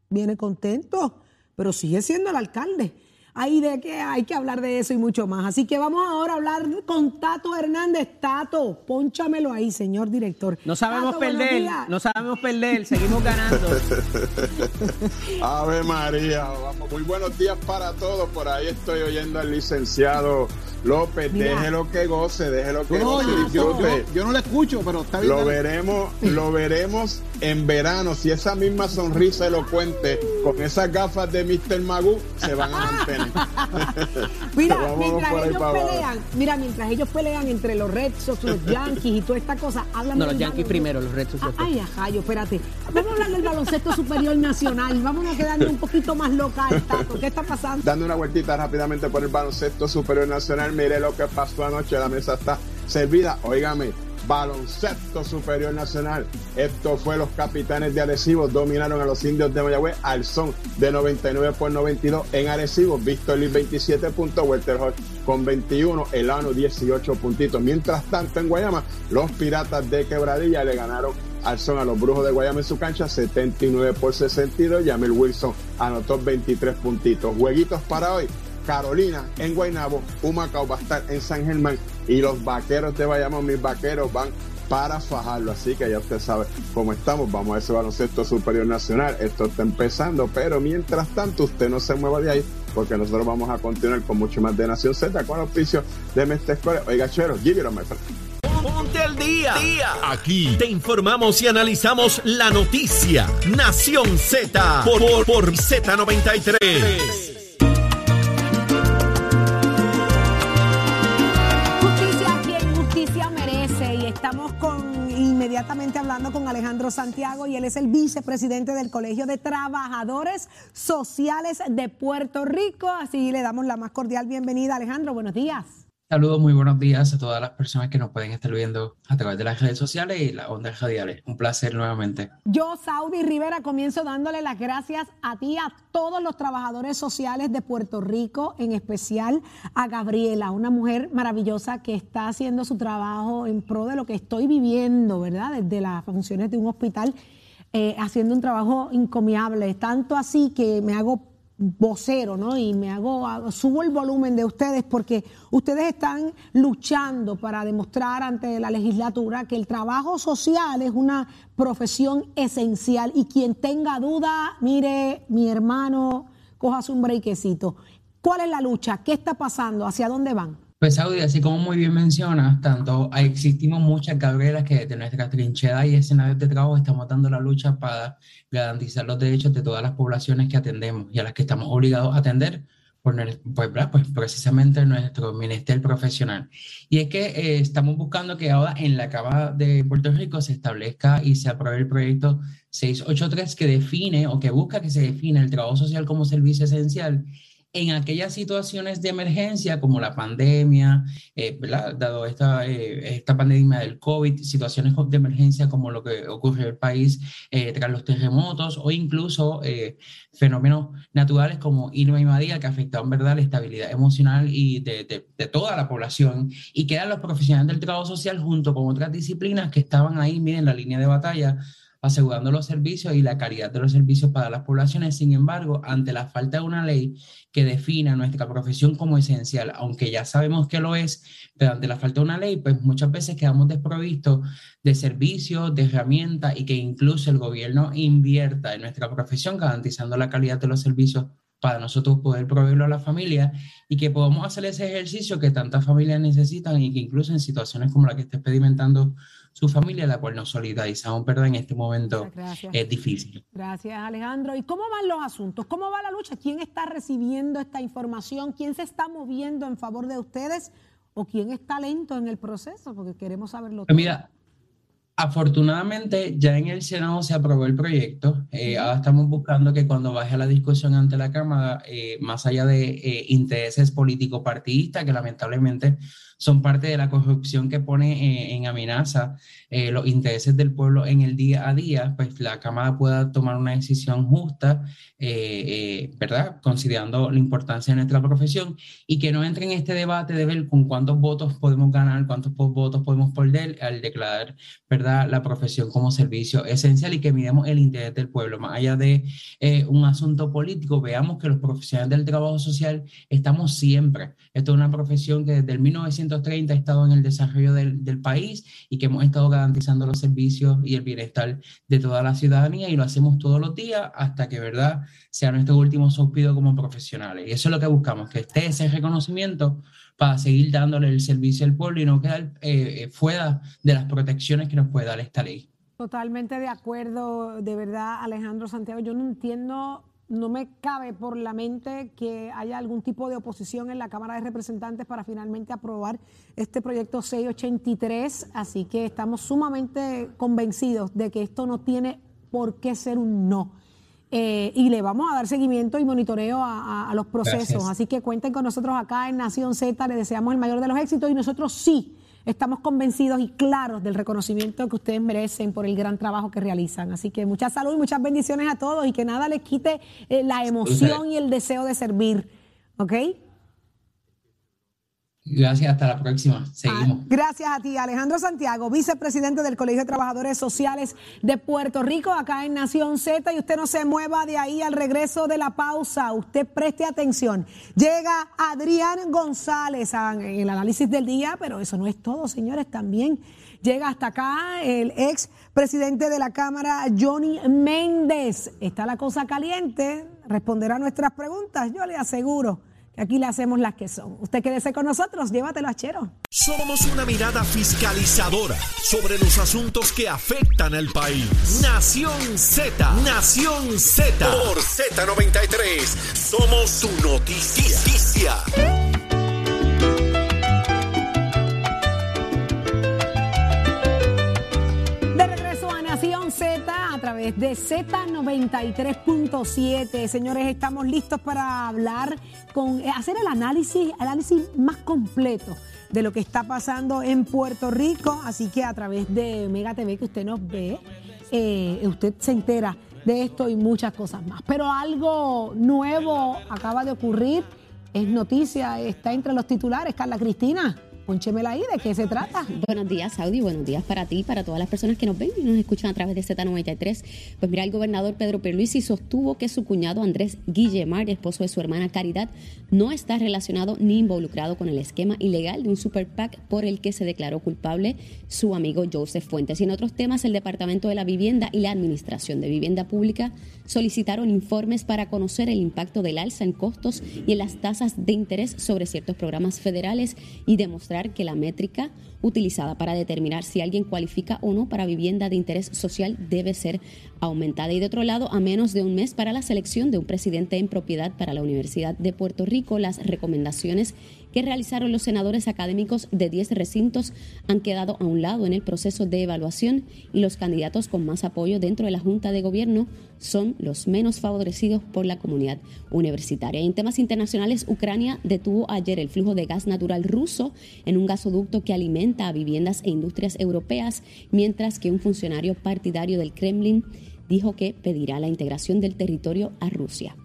[SPEAKER 1] viene contento? Pero sigue siendo el alcalde. Hay de que hay que hablar de eso y mucho más. Así que vamos ahora a hablar con Tato Hernández. Tato, pónchamelo ahí, señor director.
[SPEAKER 3] No sabemos
[SPEAKER 1] Tato,
[SPEAKER 3] perder, no sabemos perder, seguimos ganando.
[SPEAKER 5] Ave María, vamos. Muy buenos días para todos. Por ahí estoy oyendo al licenciado López.
[SPEAKER 1] Mira.
[SPEAKER 5] Déjelo que goce, déjelo que
[SPEAKER 2] no,
[SPEAKER 5] goce.
[SPEAKER 2] yo, yo- yo no lo escucho, pero está bien.
[SPEAKER 5] Lo veremos, lo veremos en verano. Si esa misma sonrisa elocuente con esas gafas de Mr. Magoo se van a mantener.
[SPEAKER 1] Mira, mientras ellos pelean, mira, mientras ellos pelean entre los Red Sox, los Yankees y toda esta cosa, hablan
[SPEAKER 3] No, los Yankees primero, los Red Sox
[SPEAKER 1] Ah. Ay, ajá, yo, espérate. Vamos a hablar del baloncesto superior nacional. Vamos a quedarnos un poquito más local, Tato. ¿Qué está pasando?
[SPEAKER 5] Dando una vueltita rápidamente por el baloncesto superior nacional, mire lo que pasó anoche, la mesa está servida. Óigame, baloncesto superior nacional. Esto fue los capitanes de Arecibo, dominaron a los indios de Mayagüez al son de 99 por 92 en Arecibo. Víctor Lee 27 puntos, Walter Hodge con 21, Elano 18 puntitos. Mientras tanto en Guayama, los piratas de Quebradilla le ganaron al a los brujos de Guayama en su cancha 79 por 62. Yamil Wilson anotó 23 puntitos. Jueguitos para hoy. Carolina en Guaynabo, Humacao va a estar en San Germán y los vaqueros de Bayamón, mis vaqueros van para fajarlo. Así que ya usted sabe cómo estamos. Vamos a ese baloncesto superior nacional. Esto está empezando, pero mientras tanto, usted no se mueva de ahí porque nosotros vamos a continuar con mucho más de Nación Z con auspicio de Mestre Oiga, chero, give it a my friend.
[SPEAKER 6] Ponte al día. Aquí te informamos y analizamos la noticia. Nación Z por, por, por Z93.
[SPEAKER 1] Estamos con inmediatamente hablando con Alejandro Santiago y él es el vicepresidente del Colegio de Trabajadores Sociales de Puerto Rico. Así le damos la más cordial bienvenida. Alejandro, buenos días.
[SPEAKER 7] Saludos, muy buenos días a todas las personas que nos pueden estar viendo a través de las redes sociales y las ondas radiales. Un placer nuevamente.
[SPEAKER 1] Yo, Saudi Rivera, comienzo dándole las gracias a ti, a todos los trabajadores sociales de Puerto Rico, en especial a Gabriela, una mujer maravillosa que está haciendo su trabajo en pro de lo que estoy viviendo, ¿verdad? Desde las funciones de un hospital, eh, haciendo un trabajo encomiable, tanto así que me hago vocero, ¿no? Y me hago, subo el volumen de ustedes porque ustedes están luchando para demostrar ante la legislatura que el trabajo social es una profesión esencial y quien tenga duda, mire, mi hermano, coja un brequecito. ¿Cuál es la lucha? ¿Qué está pasando? ¿Hacia dónde van?
[SPEAKER 7] Pues Saudi, así como muy bien mencionas, tanto existimos muchas carreras que desde nuestra trinchera y escenarios de trabajo estamos dando la lucha para garantizar los derechos de todas las poblaciones que atendemos y a las que estamos obligados a atender por, pues, pues precisamente nuestro ministerio profesional. Y es que eh, estamos buscando que ahora en la Cámara de Puerto Rico se establezca y se apruebe el proyecto 683 que define o que busca que se define el trabajo social como servicio esencial en aquellas situaciones de emergencia como la pandemia, eh, dado esta, eh, esta pandemia del COVID, situaciones de emergencia como lo que ocurre en el país eh, tras los terremotos o incluso fenómenos naturales como Irma y María que afectaron ¿verdad? la estabilidad emocional y de, de, toda la población y quedan los profesionales del trabajo social junto con otras disciplinas que estaban ahí, miren, la línea de batalla asegurando los servicios y la calidad de los servicios para las poblaciones. Sin embargo, ante la falta de una ley que defina nuestra profesión como esencial, aunque ya sabemos que lo es, pero ante la falta de una ley, pues muchas veces quedamos desprovistos de servicios, de herramientas y que incluso el gobierno invierta en nuestra profesión garantizando la calidad de los servicios para nosotros poder proveerlo a la familia y que podamos hacer ese ejercicio que tantas familias necesitan y que incluso en situaciones como la que está experimentando su familia, la cual nos solidarizamos, ¿verdad? En este momento es difícil.
[SPEAKER 1] Gracias, Alejandro. ¿Y cómo van los asuntos? ¿Cómo va la lucha? ¿Quién está recibiendo esta información? ¿Quién se está moviendo en favor de ustedes? ¿O quién está lento en el proceso? Porque queremos saberlo
[SPEAKER 7] pues Mira, Afortunadamente, ya en el Senado se aprobó el proyecto. Eh, ahora estamos buscando que cuando baje la discusión ante la Cámara, eh, más allá de eh, intereses político-partidistas, que lamentablemente son parte de la corrupción que pone eh, en amenaza eh, los intereses del pueblo en el día a día, pues la Cámara pueda tomar una decisión justa, eh, ¿verdad? Considerando la importancia de nuestra profesión y que no entre en este debate de ver con cuántos votos podemos ganar, cuántos votos podemos perder al declarar, ¿verdad? La profesión como servicio esencial y que miremos el interés del pueblo. Más allá de un asunto político, veamos que los profesionales del trabajo social estamos siempre. Esto es una profesión que desde el 1900 30 ha estado en el desarrollo del, del, país y que hemos estado garantizando los servicios y el bienestar de toda la ciudadanía y lo hacemos todos los días hasta que, ¿verdad?, sea nuestro último suspiro como profesionales. Y eso es lo que buscamos, que esté ese reconocimiento para seguir dándole el servicio al pueblo y no quedar eh, fuera de las protecciones que nos puede dar esta ley.
[SPEAKER 1] Totalmente de acuerdo, de verdad, Alejandro Santiago. Yo no entiendo no me cabe por la mente que haya algún tipo de oposición en la Cámara de Representantes para finalmente aprobar este proyecto 683, así que estamos sumamente convencidos de que esto no tiene por qué ser un no. Eh, y le vamos a dar seguimiento y monitoreo a, los procesos. Así que cuenten con nosotros acá en Nación Z, le deseamos el mayor de los éxitos y nosotros sí estamos convencidos y claros del reconocimiento que ustedes merecen por el gran trabajo que realizan. Así que mucha salud y muchas bendiciones a todos y que nada les quite eh, la emoción y el deseo de servir. ¿Ok?
[SPEAKER 7] Gracias, hasta la próxima. Seguimos.
[SPEAKER 1] Ah, gracias a ti, Alejandro Santiago, vicepresidente del Colegio de Trabajadores Sociales de Puerto Rico, acá en Nación Z, y usted no se mueva de ahí al regreso de la pausa, usted preste atención. Llega Adrián González en el análisis del día, pero eso no es todo, señores, también llega hasta acá el ex presidente de la Cámara, Johnny Méndez. Está la cosa caliente, responderá a nuestras preguntas, yo le aseguro Aquí le hacemos las que son. Usted quédese con nosotros, llévatelo a Chero.
[SPEAKER 6] Somos una mirada fiscalizadora sobre los asuntos que afectan al país. Nación Z, Nación Z. Por Z93, somos su noticia.
[SPEAKER 1] Través de Z93.7. Señores, estamos listos para hablar, con eh, hacer el análisis, análisis más completo de lo que está pasando en Puerto Rico. Así que a través de Mega TV que usted nos ve, eh, usted se entera de esto y muchas cosas más. Pero algo nuevo acaba de ocurrir, es noticia, está entre los titulares. Carla Cristina. Pónchemela ahí, ¿de qué se trata?
[SPEAKER 4] Buenos días, Saudi. Buenos días para ti y para todas las personas que nos ven y nos escuchan a través de Z93. Pues mira, el gobernador Pedro Pierluisi sostuvo que su cuñado Andrés Guillemar, esposo de su hermana Caridad, no está relacionado ni involucrado con el esquema ilegal de un super PAC por el que se declaró culpable su amigo Joseph Fuentes. Y en otros temas, el Departamento de la Vivienda y la Administración de Vivienda Pública solicitaron informes para conocer el impacto del alza en costos y en las tasas de interés sobre ciertos programas federales y demostrar que la métrica utilizada para determinar si alguien cualifica o no para vivienda de interés social debe ser aumentada. Y de otro lado, a menos de un mes para la selección de un presidente en propiedad para la Universidad de Puerto Rico, las recomendaciones que realizaron los senadores académicos de 10 recintos han quedado a un lado en el proceso de evaluación y los candidatos con más apoyo dentro de la Junta de Gobierno son los menos favorecidos por la comunidad universitaria. en temas internacionales, Ucrania detuvo ayer el flujo de gas natural ruso en un gasoducto que alimenta a viviendas e industrias europeas, mientras que un funcionario partidario del Kremlin dijo que pedirá la integración del territorio a Rusia.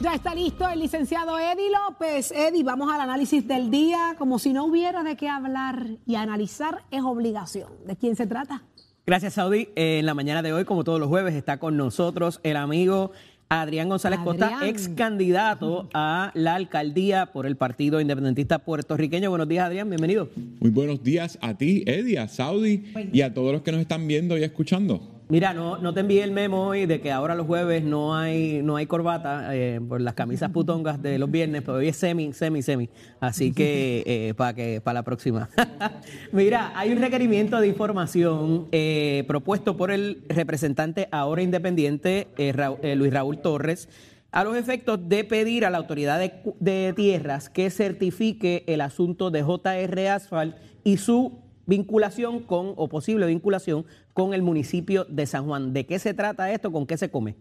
[SPEAKER 1] Ya está listo el licenciado Eddie López. Eddie, vamos al análisis del día. Como si no hubiera de qué hablar y analizar es obligación. ¿De quién se trata?
[SPEAKER 3] Gracias, Saudi. en la mañana de hoy, como todos los jueves, está con nosotros el amigo Adrián González Costa, ex candidato a la alcaldía por el Partido Independentista Puertorriqueño. Buenos días, Adrián, bienvenido.
[SPEAKER 8] Muy buenos días a ti, Eddie, a Saudi y a todos los que nos están viendo y escuchando.
[SPEAKER 3] Mira, no, no te envié el memo hoy de que ahora los jueves no hay, no hay corbata eh, por las camisas putongas de los viernes, pero hoy es semi, semi, semi. Así que eh, para que para la próxima. Mira, hay un requerimiento de información eh, propuesto por el representante ahora independiente Luis Raúl Torres a los efectos de pedir a la autoridad de, de tierras que certifique el asunto de JR Asphalt y su vinculación con, o posible vinculación con el municipio de San Juan. ¿De qué se trata esto? ¿Con qué se come?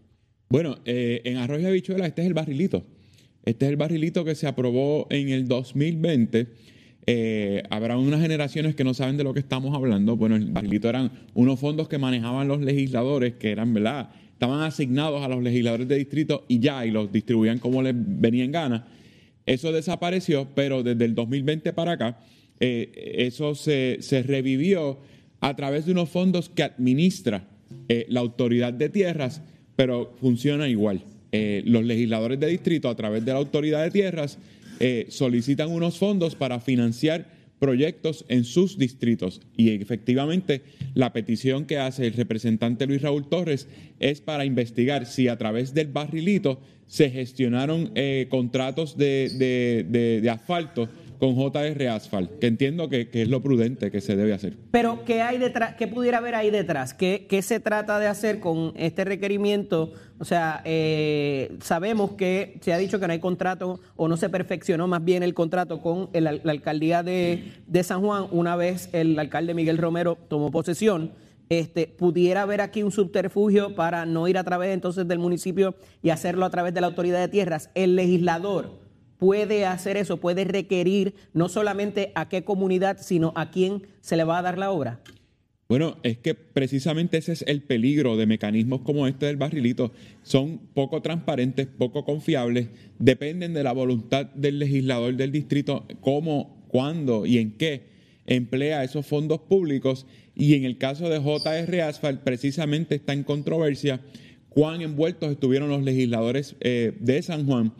[SPEAKER 8] Bueno, eh, en Arroyo de Habichuela este es el barrilito. Este es el barrilito que se aprobó en el 2020. Eh, habrá unas generaciones que no saben de lo que estamos hablando. Bueno, el barrilito eran unos fondos que manejaban los legisladores, que eran, ¿verdad? Estaban asignados a los legisladores de distrito y ya, y los distribuían como les venía en gana. Eso desapareció, pero desde el 2020 para acá, eh, eso se, se revivió a través de unos fondos que administra eh, la autoridad de tierras, pero funciona igual. Eh, los legisladores de distrito, a través de la autoridad de tierras, eh, solicitan unos fondos para financiar proyectos en sus distritos. Y efectivamente, la petición que hace el representante Luis Raúl Torres es para investigar si a través del barrilito se gestionaron contratos de, de asfalto con JR Asphalt, que entiendo que, es lo prudente que se debe hacer.
[SPEAKER 3] Pero, ¿qué hay detrás? ¿Qué pudiera haber ahí detrás? ¿Qué, qué se trata de hacer con este requerimiento? O sea, eh, sabemos que se ha dicho que no hay contrato o no se perfeccionó más bien el contrato con la alcaldía de, de San Juan una vez el alcalde Miguel Romero tomó posesión. Este, pudiera haber aquí un subterfugio para no ir a través entonces del municipio y hacerlo a través de la autoridad de tierras. El legislador puede hacer eso, puede requerir no solamente a qué comunidad, sino a quién se le va a dar la obra?
[SPEAKER 8] Bueno, es que precisamente ese es el peligro de mecanismos como este del barrilito. Son poco transparentes, poco confiables, dependen de la voluntad del legislador del distrito, cómo, cuándo y en qué emplea esos fondos públicos. Y en el caso de JR Asphalt, precisamente está en controversia cuán envueltos estuvieron los legisladores eh, de San Juan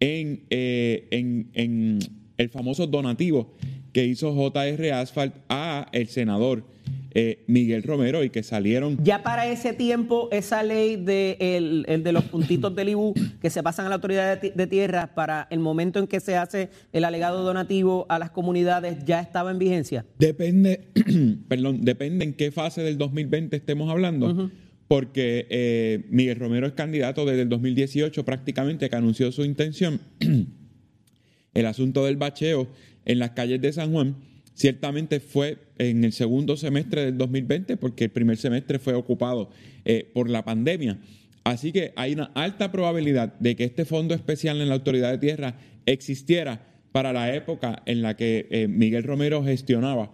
[SPEAKER 8] en, eh, en, en el famoso donativo que hizo JR Asphalt a el senador eh, Miguel Romero y que salieron.
[SPEAKER 3] Ya para ese tiempo, esa ley de, el, de los puntitos del IBU que se pasan a la autoridad de, tierra para el momento en que se hace el alegado donativo a las comunidades, ¿ya estaba en vigencia?
[SPEAKER 8] Depende, perdón, depende en qué fase del 2020 estemos hablando. Porque eh, Miguel Romero es candidato desde el 2018 prácticamente que anunció su intención. el asunto del bacheo en las calles de San Juan Ciertamente fue en el segundo semestre del 2020 porque el primer semestre fue ocupado eh, por la pandemia. Así que hay una alta probabilidad de que este fondo especial en la Autoridad de Tierra existiera para la época en la que eh, Miguel Romero gestionaba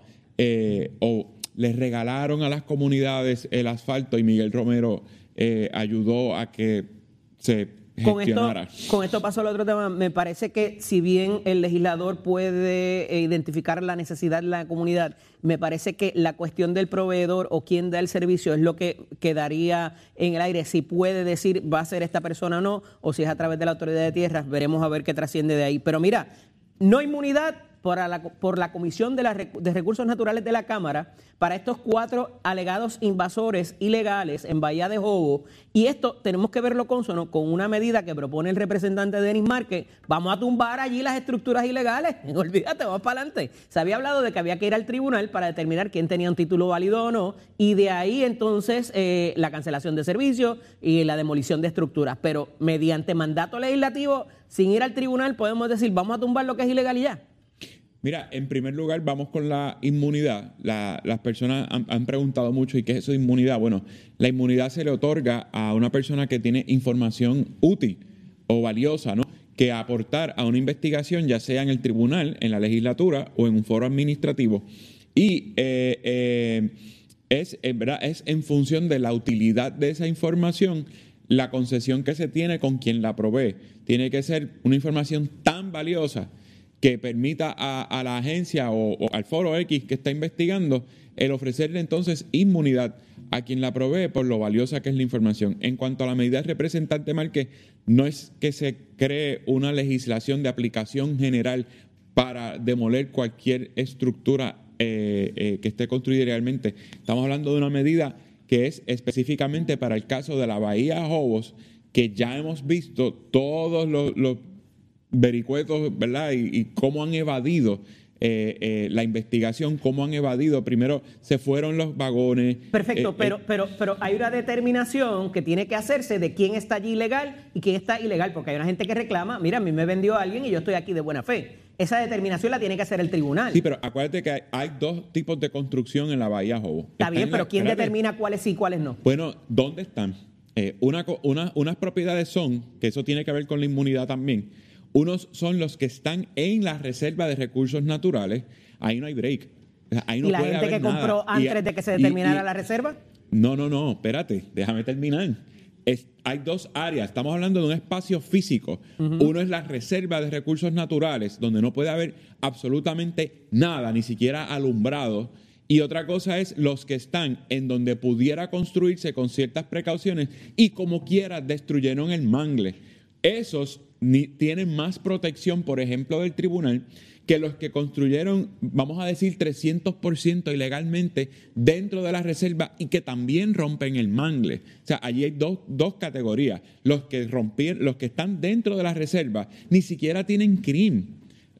[SPEAKER 8] o les regalaron a las comunidades el asfalto y Miguel Romero ayudó a que se
[SPEAKER 3] con esto, con esto pasó al otro tema. Me parece que si bien el legislador puede eh, identificar la necesidad de la comunidad, me parece que la cuestión del proveedor o quién da el servicio es lo que quedaría en el aire. Si puede decir va a ser esta persona o no, o si es a través de la autoridad de tierras, veremos a ver qué trasciende de ahí. Pero mira, no inmunidad, por la, la Comisión de, de, Recursos Naturales de la Cámara para estos cuatro alegados invasores ilegales en Bahía de Jobo. Y esto tenemos que verlo consono con una medida que propone el representante Denis Márquez. Vamos a tumbar allí las estructuras ilegales. Olvídate, vamos para adelante. Se había hablado de que había que ir al tribunal para determinar quién tenía un título válido o no. Y de ahí entonces eh, la cancelación de servicios y la demolición de estructuras. Pero mediante mandato legislativo, sin ir al tribunal, podemos decir, vamos a tumbar lo que es ilegal y ya.
[SPEAKER 8] Mira, en primer lugar, vamos con la inmunidad. las personas han, preguntado mucho, ¿y qué es eso de inmunidad? Bueno, la inmunidad se le otorga a una persona que tiene información útil o valiosa, ¿no? Que aportar a una investigación, ya sea en el tribunal, en la legislatura o en un foro administrativo. Y eh, eh, es, en verdad, es en función de la utilidad de esa información la concesión que se tiene con quien la provee. Tiene que ser una información tan valiosa que permita a, la agencia o, al foro X que está investigando el ofrecerle entonces inmunidad a quien la provee por lo valiosa que es la información. En cuanto a la medida representante Márquez, no es que se cree una legislación de aplicación general para demoler cualquier estructura eh, eh, que esté construida realmente. Estamos hablando de una medida que es específicamente para el caso de la Bahía Jobos, que ya hemos visto todos los vericuetos, ¿verdad? Y, cómo han evadido eh, eh, la investigación, cómo han evadido. Primero se fueron los vagones.
[SPEAKER 3] Perfecto, eh, pero, pero, pero hay una determinación que tiene que hacerse de quién está allí ilegal y quién está ilegal, porque hay una gente que reclama, mira, a mí me vendió alguien y yo estoy aquí de buena fe. Esa determinación la tiene que hacer el tribunal.
[SPEAKER 8] Sí, pero acuérdate que hay, dos tipos de construcción en la Bahía Jobo.
[SPEAKER 3] Está, bien, pero ¿quién determina cuáles sí y cuáles no?
[SPEAKER 8] Bueno, ¿dónde están? una, unas propiedades son, que eso tiene que ver con la inmunidad también, unos son los que están en la reserva de recursos naturales. Ahí no hay break. Ahí no
[SPEAKER 3] ¿Y la gente que compró antes de que se determinara la reserva?
[SPEAKER 8] No, no, no, espérate, déjame terminar. hay dos áreas, estamos hablando de un espacio físico. Uno es la reserva de recursos naturales, donde no puede haber absolutamente nada, ni siquiera alumbrado. Y otra cosa es los que están en donde pudiera construirse con ciertas precauciones y como quiera destruyeron el mangle. Esos tienen más protección, por ejemplo, del tribunal que los que construyeron, vamos a decir, 300% ilegalmente dentro de la reserva y que también rompen el mangle. O sea, allí hay dos, dos categorías. Los que los que están dentro de la reserva ni siquiera tienen crimen.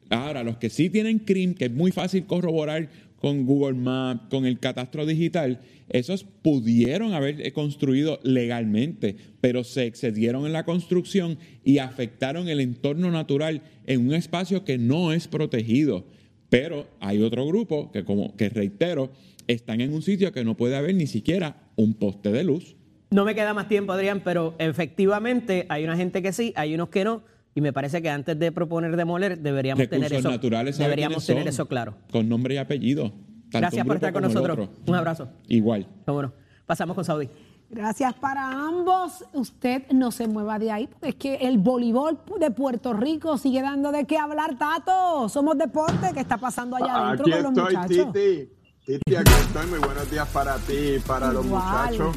[SPEAKER 8] Ahora, los que sí tienen crimen, que es muy fácil corroborar con Google Maps, con el catastro digital, esos pudieron haber construido legalmente, pero se excedieron en la construcción y afectaron el entorno natural en un espacio que no es protegido. Pero hay otro grupo que, como que reitero, están en un sitio que no puede haber ni siquiera un poste de luz.
[SPEAKER 3] No me queda más tiempo, Adrián, pero efectivamente hay una gente que sí, hay unos que no Y me parece que antes de proponer demoler, deberíamos tener eso.
[SPEAKER 8] naturales, ¿sabe
[SPEAKER 3] deberíamos tener
[SPEAKER 8] son?
[SPEAKER 3] eso claro.
[SPEAKER 8] Con nombre y apellido. tanto
[SPEAKER 3] Gracias por estar con nosotros.
[SPEAKER 8] otro.
[SPEAKER 3] Un abrazo.
[SPEAKER 8] Igual.
[SPEAKER 3] Vámonos. Pasamos con Saudi.
[SPEAKER 1] Gracias para ambos. Usted no se mueva de ahí, porque es que el voleibol de Puerto Rico sigue dando de qué hablar, Tato. Somos deporte. ¿Qué está pasando allá adentro con los
[SPEAKER 5] estoy,
[SPEAKER 1] muchachos?
[SPEAKER 5] Titi. Titi, aquí estoy. Muy buenos días para ti y para los muchachos.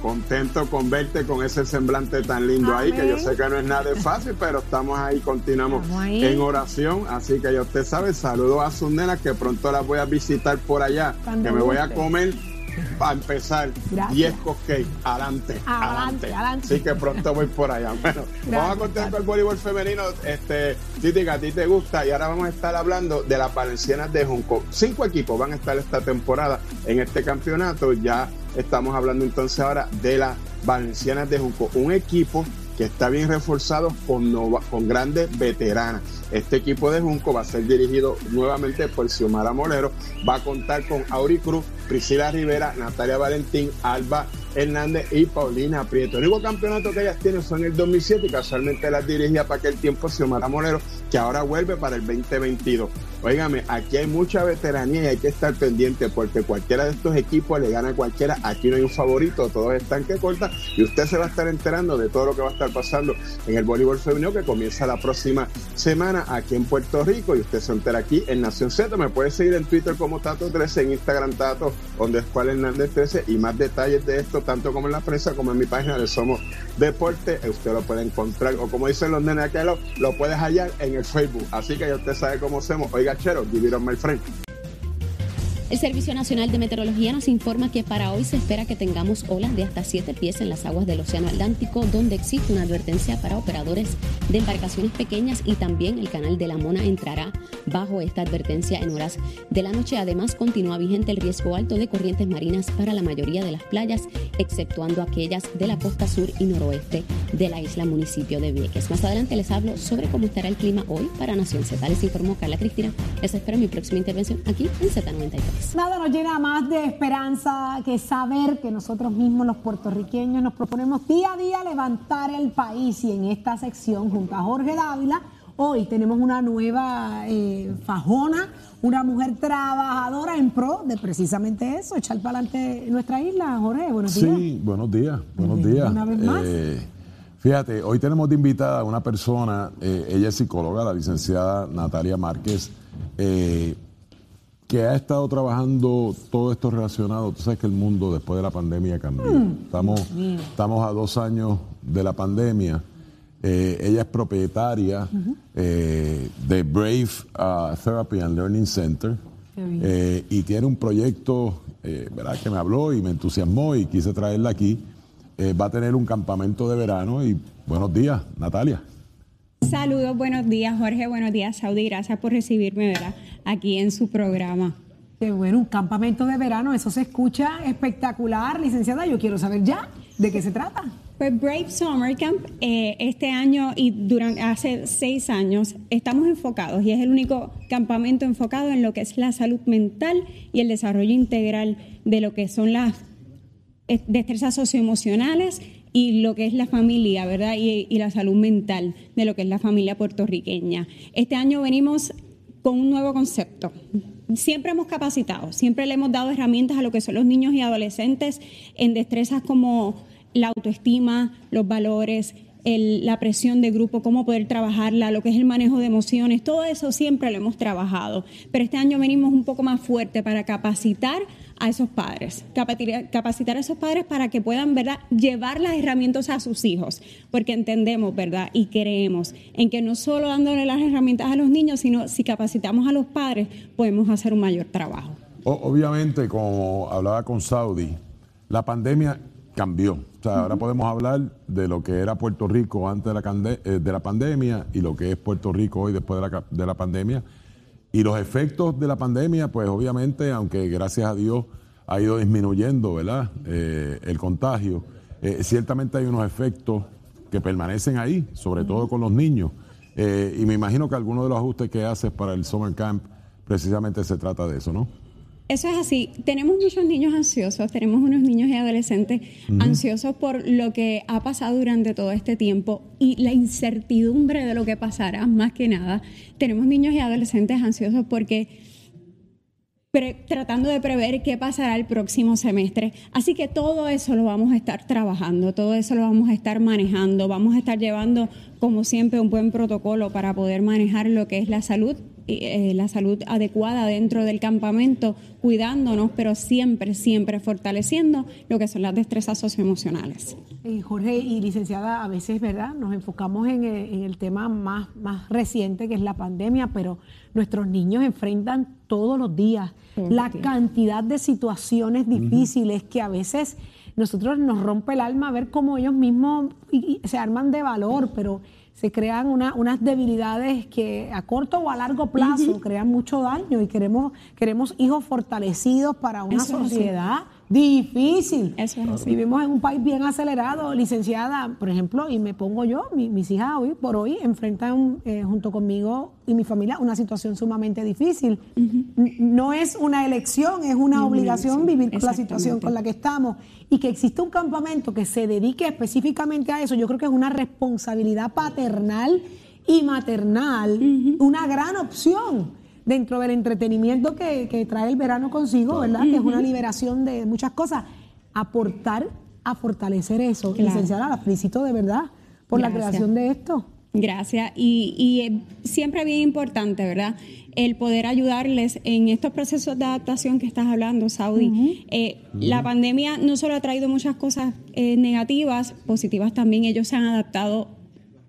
[SPEAKER 5] Contento con verte con ese semblante tan lindo ahí, que yo sé que no es nada de fácil, pero estamos ahí, continuamos
[SPEAKER 1] ahí.
[SPEAKER 5] en oración. Así que ya usted sabe, saludos a sus nenas que pronto las voy a visitar por allá,
[SPEAKER 1] Cuando
[SPEAKER 5] que me voy a comer. Para empezar,
[SPEAKER 1] Gracias.
[SPEAKER 5] 10 cupcakes, adelante,
[SPEAKER 1] Adelante.
[SPEAKER 5] Así que pronto voy por allá. Bueno, vamos a
[SPEAKER 1] Tato.
[SPEAKER 5] con el voleibol femenino. Este, Titi, que a ti te gusta. Y ahora vamos a estar hablando de las Valencianas de Junco. Cinco equipos van a estar esta temporada en este campeonato. Ya estamos hablando entonces ahora de las Valencianas de Junco. Un equipo que está bien reforzado con, grandes veteranas. Este equipo de Junco va a ser dirigido nuevamente por Xiomara Molero. Va a contar con Auri Cruz, Priscila Rivera, Natalia Valentín, Alba Hernández y Paulina Prieto. El único campeonato que ellas tienen en el 2007 y casualmente las dirigía para aquel tiempo Xiomara Molero, que ahora vuelve para el 2022. Óigame, aquí hay mucha veteranía y hay que estar pendiente porque cualquiera de estos equipos le gana a cualquiera. Aquí no hay un favorito, todos están que cortan y usted se va a estar enterando de todo lo que va a estar pasando en el voleibol femenino que comienza la próxima semana aquí en Puerto Rico y usted se entera aquí en Nación Z. Me puede seguir en Twitter como Tato13, en Instagram Tato, donde es cual Hernández 13 y más detalles de esto, tanto como en la prensa como en mi página de Somos Deporte. Usted lo puede encontrar o como dicen los nenes aquí, lo, lo puedes hallar en el Facebook. Así que ya usted sabe cómo hacemos. Oiga, chero, give it on my friend.
[SPEAKER 4] El Servicio Nacional de Meteorología nos informa que para hoy se espera que tengamos olas de hasta 7 pies en las aguas del Océano Atlántico, donde existe una advertencia para operadores de embarcaciones pequeñas y también el canal de la Mona entrará bajo esta advertencia en horas de la noche. Además, continúa vigente el riesgo alto de corrientes marinas para la mayoría de las playas, exceptuando aquellas de la costa sur y noroeste de la isla municipio de Vieques. Más adelante les hablo sobre cómo estará el clima hoy para Nación Z. Les informó Carla Cristina. Les espero en mi próxima intervención aquí en Z93.
[SPEAKER 1] Nada nos llena más de esperanza que saber que nosotros mismos, los puertorriqueños, nos proponemos día a día levantar el país. Y en esta sección, junto a Jorge Dávila, hoy tenemos una nueva eh, fajona, una mujer trabajadora en pro de precisamente eso, echar para adelante nuestra isla. Jorge, buenos días.
[SPEAKER 9] Sí, buenos días, buenos
[SPEAKER 1] Bien,
[SPEAKER 9] días.
[SPEAKER 1] una vez más.
[SPEAKER 9] Eh, fíjate, hoy tenemos de invitada a una persona, eh, ella es psicóloga, la licenciada Natalia Márquez, que ha estado trabajando todo esto relacionado. Tú sabes que el mundo después de la pandemia cambió.
[SPEAKER 1] Mm.
[SPEAKER 9] Estamos, estamos a dos años de la pandemia. Eh, ella es propietaria eh, de Brave uh, Therapy and Learning Center eh, y tiene un proyecto eh, ¿verdad? que me habló y me entusiasmó y quise traerla aquí. Eh, va a tener un campamento de verano y buenos días, Natalia.
[SPEAKER 10] Saludos, buenos días Jorge, buenos días Saudi, gracias por recibirme ¿verdad? Aquí en su programa.
[SPEAKER 1] Qué bueno, un campamento de verano, eso se escucha espectacular, licenciada. Yo quiero saber ya de qué se trata.
[SPEAKER 10] Pues Brave Summer Camp, eh, este año y durante hace seis años estamos enfocados y es el único campamento enfocado en lo que es la salud mental y el desarrollo integral de lo que son las eh, destrezas socioemocionales y lo que es la familia, ¿verdad? Y, y la salud mental de lo que es la familia puertorriqueña. Este año venimos con un nuevo concepto. Siempre hemos capacitado, siempre le hemos dado herramientas a lo que son los niños y adolescentes en destrezas como la autoestima, los valores, la presión de grupo, cómo poder trabajarla, lo que es el manejo de emociones, todo eso siempre lo hemos trabajado. Pero este año venimos un poco más fuerte para capacitar a esos padres, capacitar, capacitar a esos padres para que puedan, ¿verdad?, llevar las herramientas a sus hijos, porque entendemos, ¿verdad?, y creemos en que no solo dándole las herramientas a los niños, sino si capacitamos a los padres, podemos hacer un mayor trabajo.
[SPEAKER 9] Obviamente, como hablaba con Saudi, la pandemia cambió. O sea, ahora podemos hablar de lo que era Puerto Rico antes de la, eh, de la pandemia y lo que es Puerto Rico hoy después de la, de la pandemia. Y los efectos de la pandemia, pues obviamente, aunque gracias a Dios ha ido disminuyendo, ¿verdad? Eh, el contagio, eh, ciertamente hay unos efectos que permanecen ahí, sobre todo con los niños. Eh, y me imagino que algunos de los ajustes que haces para el Summer Camp precisamente se trata de eso, ¿no?
[SPEAKER 10] Eso es así. Tenemos muchos niños ansiosos, tenemos unos niños y adolescentes ansiosos por lo que ha pasado durante todo este tiempo y la incertidumbre de lo que pasará, más que nada. Tenemos niños y adolescentes ansiosos porque tratando de prever qué pasará el próximo semestre. Así que todo eso lo vamos a estar trabajando, todo eso lo vamos a estar manejando, vamos a estar llevando, como siempre, un buen protocolo para poder manejar lo que es la salud eh, la salud adecuada dentro del campamento, cuidándonos, pero siempre, siempre fortaleciendo lo que son las destrezas socioemocionales.
[SPEAKER 1] Eh, Jorge y licenciada, a veces, ¿verdad? Nos enfocamos en, eh, el tema más, más reciente, que es la pandemia, pero nuestros niños enfrentan todos los días la cantidad de situaciones difíciles que a veces nosotros nos rompe el alma ver cómo ellos mismos se arman de valor, pero se crean unas debilidades que a corto o a largo plazo crean mucho daño y queremos, queremos hijos fortalecidos para una sociedad difícil. Vivimos en un país bien acelerado, licenciada, por ejemplo, y me pongo yo, mis hijas hoy por hoy enfrentan eh, junto conmigo y mi familia una situación sumamente difícil. No es una elección, es una obligación vivir con la situación con la que estamos. Y que existe un campamento que se dedique específicamente a eso, yo creo que es una responsabilidad paternal y maternal, una gran opción dentro del entretenimiento que, trae el verano consigo, ¿verdad? Que es una liberación de muchas cosas. Aportar a fortalecer eso. Licenciada, la felicito de verdad por la creación de esto.
[SPEAKER 10] Gracias. Y, y siempre bien importante, ¿verdad? El poder ayudarles en estos procesos de adaptación que estás hablando, Saudi. Eh, la pandemia no solo ha traído muchas cosas eh, negativas, positivas también. Ellos se han adaptado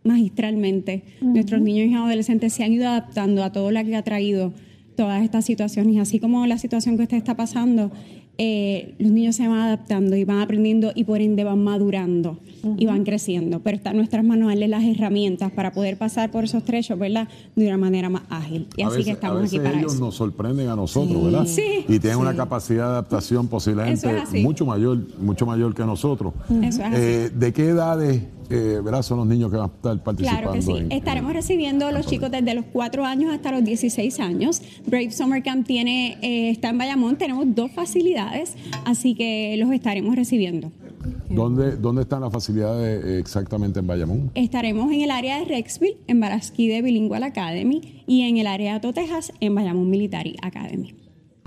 [SPEAKER 10] magistralmente. Nuestros niños y adolescentes se han ido adaptando a todo lo que ha traído todas estas situaciones. Así como la situación que usted está pasando, eh, los niños se van adaptando y van aprendiendo y por ende van madurando y van creciendo. Pero está en nuestras manos darle las herramientas para poder pasar por esos trechos, ¿verdad? De una manera más ágil. Y así que estamos aquí para
[SPEAKER 9] ellos nos sorprenden a nosotros, ¿verdad?
[SPEAKER 10] Sí.
[SPEAKER 9] Y tienen una capacidad de adaptación posiblemente mucho mayor, mucho mayor que nosotros.
[SPEAKER 10] Eso es así.
[SPEAKER 9] Eh, ¿De qué edades eh, ¿verdad? son los niños que van a estar participando.
[SPEAKER 10] Claro que sí. Estaremos recibiendo a los chicos desde los 4 años hasta los 16 años. Brave Summer Camp tiene, eh, está en Bayamón, tenemos dos facilidades, así que los estaremos recibiendo.
[SPEAKER 9] ¿Dónde, ¿Dónde están las facilidades eh, exactamente en Bayamón?
[SPEAKER 10] Estaremos en el área de Rexville, en Barasquide Bilingual Academy, y en el área de Totejas, en Bayamón Military Academy.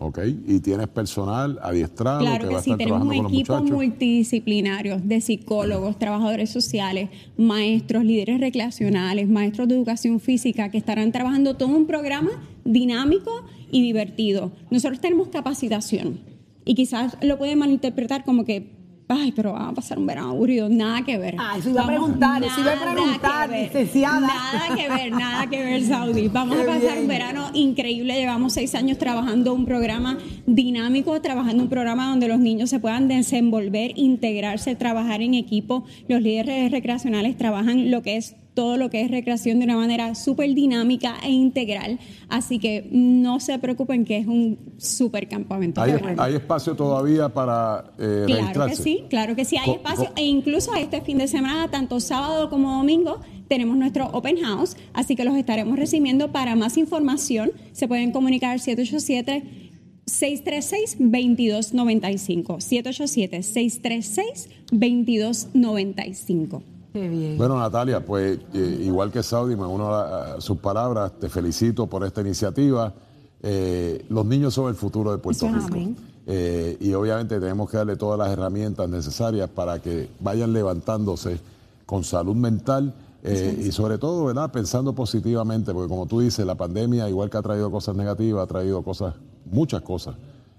[SPEAKER 9] Ok, y tienes personal adiestrado.
[SPEAKER 10] Claro que, sí, tenemos un equipo multidisciplinario de psicólogos, trabajadores sociales, maestros, líderes recreacionales, maestros de educación física que estarán trabajando todo un programa dinámico y divertido. Nosotros tenemos capacitación y quizás lo pueden malinterpretar como que ay, pero vamos a pasar un verano aburrido. Nada que ver.
[SPEAKER 1] Ah, eso iba a preguntar, eso iba a preguntar, licenciada.
[SPEAKER 10] Nada que ver, nada que ver, Saudi. Vamos a pasar un verano increíble. Llevamos seis años trabajando un programa dinámico, trabajando un programa donde los niños se puedan desenvolver, integrarse, trabajar en equipo. Los líderes recreacionales trabajan lo que es todo lo que es recreación de una manera súper dinámica e integral. Así que no se preocupen que es un súper campamento.
[SPEAKER 9] ¿Hay, espacio todavía para eh,
[SPEAKER 10] Claro que sí, claro que sí, hay espacio. E incluso este fin de semana, tanto sábado como domingo, tenemos nuestro open house, así que los estaremos recibiendo. Para más información, se pueden comunicar 787 636-2295. 787-636-2295.
[SPEAKER 9] Bueno, Natalia, pues eh, igual que Saudi, me uno a, sus palabras, te felicito por esta iniciativa. Eh, los niños son el futuro de Puerto Rico. Eh, y obviamente tenemos que darle todas las herramientas necesarias para que vayan levantándose con salud mental y sobre todo, ¿verdad? Pensando positivamente, porque como tú dices, la pandemia, igual que ha traído cosas negativas, ha traído cosas, muchas cosas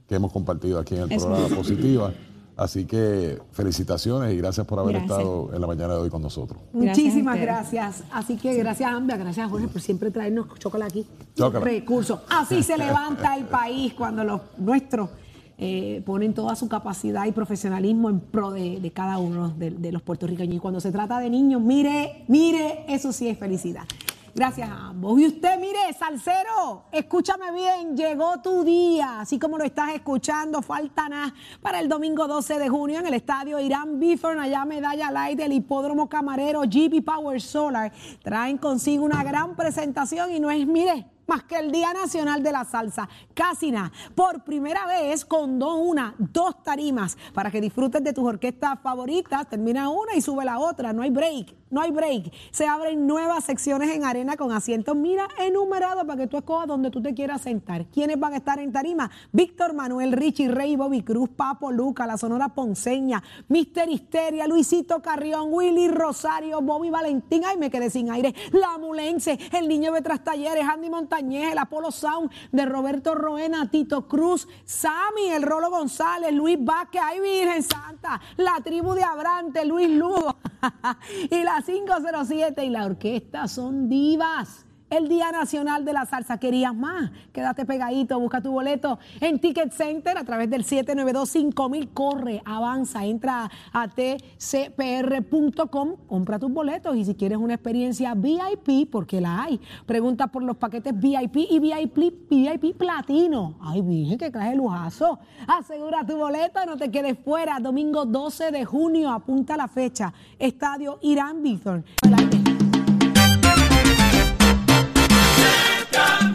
[SPEAKER 9] que hemos compartido aquí en el programa positivas. Así que felicitaciones y gracias por haber estado en la mañana de hoy con nosotros.
[SPEAKER 1] Muchísimas gracias. Así que gracias, Ambia, gracias, Jorge, por siempre traernos chocolate aquí. Recursos. Así se levanta el país cuando los nuestros eh, ponen toda su capacidad y profesionalismo en pro de, cada uno de, de los puertorriqueños. Y cuando se trata de niños, mire, mire, eso sí es felicidad. Gracias a ambos. Y usted, mire, Salcero, escúchame bien, llegó tu día, así como lo estás escuchando, falta nada para el domingo 12 de junio en el estadio Irán Bifern, allá Medalla Light del Hipódromo Camarero, GB Power Solar. Traen consigo una gran presentación y no es, mire, más que el Día Nacional de la Salsa. Casi nada. Por primera vez con dos, una, dos tarimas para que disfrutes de tus orquestas favoritas. Termina una y sube la otra. No hay break no hay break. Se abren nuevas secciones en arena con asientos, mira, enumerados para que tú escojas donde tú te quieras sentar. ¿Quiénes van a estar en tarima? Víctor Manuel, Richie Rey, Bobby Cruz, Papo Luca, la Sonora Ponceña, Mister Histeria, Luisito Carrión, Willy Rosario, Bobby Valentín, ay, me quedé sin aire, La Mulense, El Niño de Tras Talleres, Andy Montañez, el Apolo Sound de Roberto Roena, Tito Cruz, Sammy, el Rolo González, Luis Vázquez, ay, Virgen Santa, la tribu de Abrante, Luis Lugo y la 507 y la orquesta son divas. El Día Nacional de la Salsa. ¿Querías más? Quédate pegadito, busca tu boleto en Ticket Center a través del 792-5000. Corre, avanza, entra a tcpr.com, compra tus boletos y si quieres una experiencia VIP, porque la hay, pregunta por los paquetes VIP y VIP, VIP Platino. Ay, dije que traje lujazo. Asegura tu boleto, no te quedes fuera. Domingo 12 de junio, apunta la fecha. Estadio Irán Bithorn. Champions.